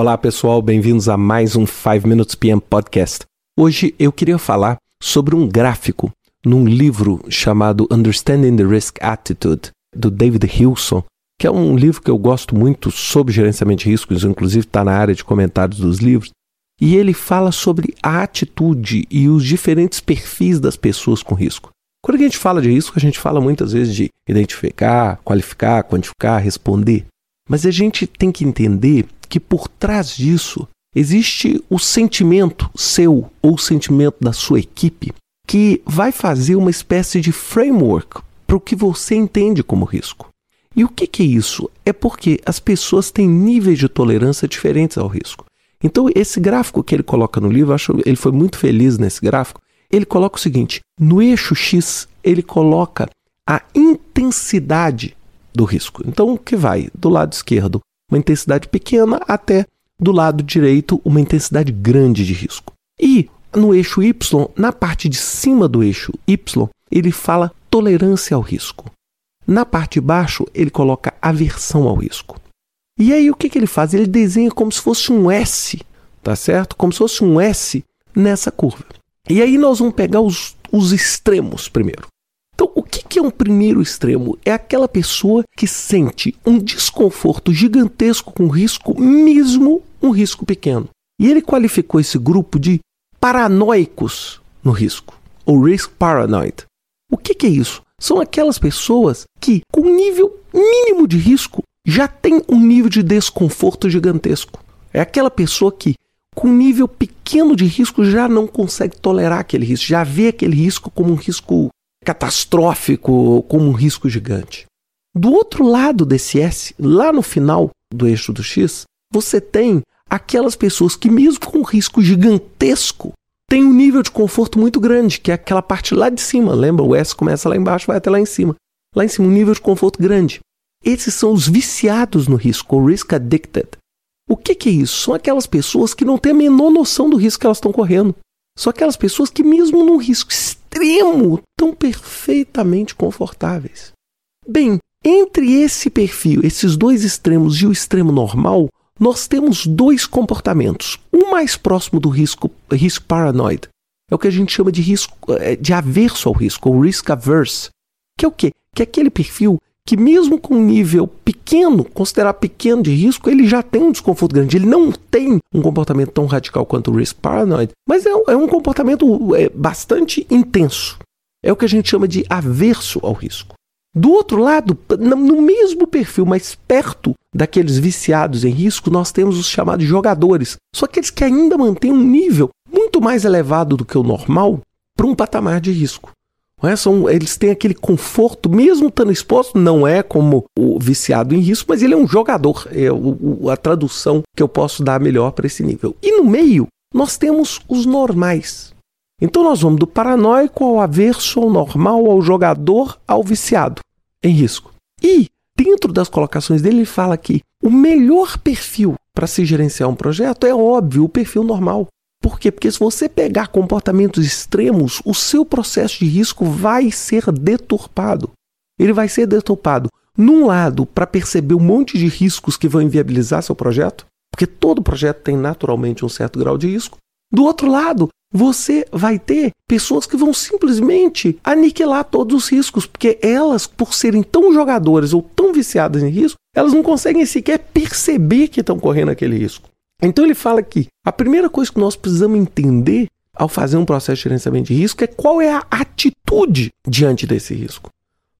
Olá pessoal, bem-vindos a mais um 5 Minutes PM Podcast. Hoje eu queria falar sobre um gráfico num livro chamado Understanding the Risk Attitude, do David Hilson, que é um livro que eu gosto muito sobre gerenciamento de riscos, inclusive está na área de comentários dos livros. E ele fala sobre a atitude e os diferentes perfis das pessoas com risco. Quando a gente fala de risco, a gente fala muitas vezes de identificar, qualificar, quantificar, responder. Mas a gente tem que entender que por trás disso existe o sentimento seu ou o sentimento da sua equipe que vai fazer uma espécie de framework para o que você entende como risco. E o que, que é isso? É porque as pessoas têm níveis de tolerância diferentes ao risco. Então, esse gráfico que ele coloca no livro, acho ele foi muito feliz nesse gráfico. Ele coloca o seguinte: no eixo X, ele coloca a intensidade do risco. Então, o que vai do lado esquerdo uma intensidade pequena até do lado direito uma intensidade grande de risco. E no eixo Y, na parte de cima do eixo Y, ele fala tolerância ao risco. Na parte de baixo, ele coloca aversão ao risco. E aí o que, que ele faz? Ele desenha como se fosse um S, tá certo? Como se fosse um S nessa curva. E aí nós vamos pegar os, os extremos primeiro. Que é um primeiro extremo? É aquela pessoa que sente um desconforto gigantesco com risco, mesmo um risco pequeno. E ele qualificou esse grupo de paranoicos no risco, ou risk paranoid. O que, que é isso? São aquelas pessoas que, com nível mínimo de risco, já tem um nível de desconforto gigantesco. É aquela pessoa que, com nível pequeno de risco, já não consegue tolerar aquele risco, já vê aquele risco como um risco catastrófico como um risco gigante. Do outro lado desse S, lá no final do eixo do X, você tem aquelas pessoas que, mesmo com um risco gigantesco, têm um nível de conforto muito grande, que é aquela parte lá de cima. Lembra? O S começa lá embaixo, vai até lá em cima. Lá em cima, um nível de conforto grande. Esses são os viciados no risco, ou risk addicted. O que, que é isso? São aquelas pessoas que não têm a menor noção do risco que elas estão correndo. São aquelas pessoas que, mesmo num risco extremo, estão perfeitamente confortáveis. Bem, entre esse perfil, esses dois extremos e o extremo normal, nós temos dois comportamentos. Um mais próximo do risco, risco paranoid, é o que a gente chama de risco é, de averso ao risco, ou risk averse, que é o quê? Que é aquele perfil que mesmo com um nível pequeno, considerar pequeno de risco, ele já tem um desconforto grande. Ele não tem um comportamento tão radical quanto o risk paranoid, mas é, é um comportamento é, bastante intenso. É o que a gente chama de averso ao risco. Do outro lado, no mesmo perfil, mais perto daqueles viciados em risco, nós temos os chamados jogadores. Só aqueles que ainda mantêm um nível muito mais elevado do que o normal para um patamar de risco. É? São, eles têm aquele conforto, mesmo estando exposto, não é como o viciado em risco, mas ele é um jogador. É o, a tradução que eu posso dar melhor para esse nível. E no meio, nós temos os normais. Então nós vamos do paranoico ao averso, ao normal, ao jogador, ao viciado em risco. E dentro das colocações dele, ele fala que o melhor perfil para se gerenciar um projeto é óbvio, o perfil normal. Por quê? Porque se você pegar comportamentos extremos, o seu processo de risco vai ser deturpado. Ele vai ser deturpado, num lado, para perceber um monte de riscos que vão inviabilizar seu projeto, porque todo projeto tem naturalmente um certo grau de risco. Do outro lado, você vai ter pessoas que vão simplesmente aniquilar todos os riscos, porque elas, por serem tão jogadoras ou tão viciadas em risco, elas não conseguem sequer perceber que estão correndo aquele risco. Então ele fala que a primeira coisa que nós precisamos entender ao fazer um processo de gerenciamento de risco é qual é a atitude diante desse risco.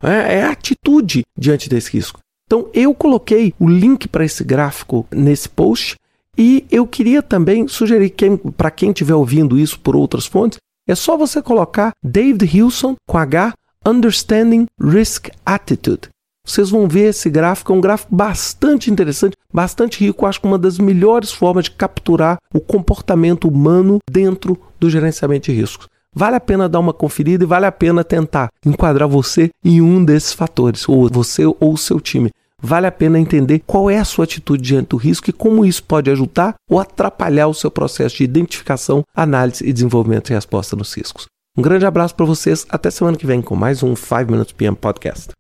É, é a atitude diante desse risco. Então eu coloquei o link para esse gráfico nesse post e eu queria também sugerir que para quem estiver ouvindo isso por outras fontes, é só você colocar David Hilson com H Understanding Risk Attitude. Vocês vão ver esse gráfico, é um gráfico bastante interessante, bastante rico. Acho que uma das melhores formas de capturar o comportamento humano dentro do gerenciamento de riscos. Vale a pena dar uma conferida e vale a pena tentar enquadrar você em um desses fatores, ou você ou o seu time. Vale a pena entender qual é a sua atitude diante do risco e como isso pode ajudar ou atrapalhar o seu processo de identificação, análise e desenvolvimento de resposta nos riscos. Um grande abraço para vocês. Até semana que vem com mais um 5 Minutes PM Podcast.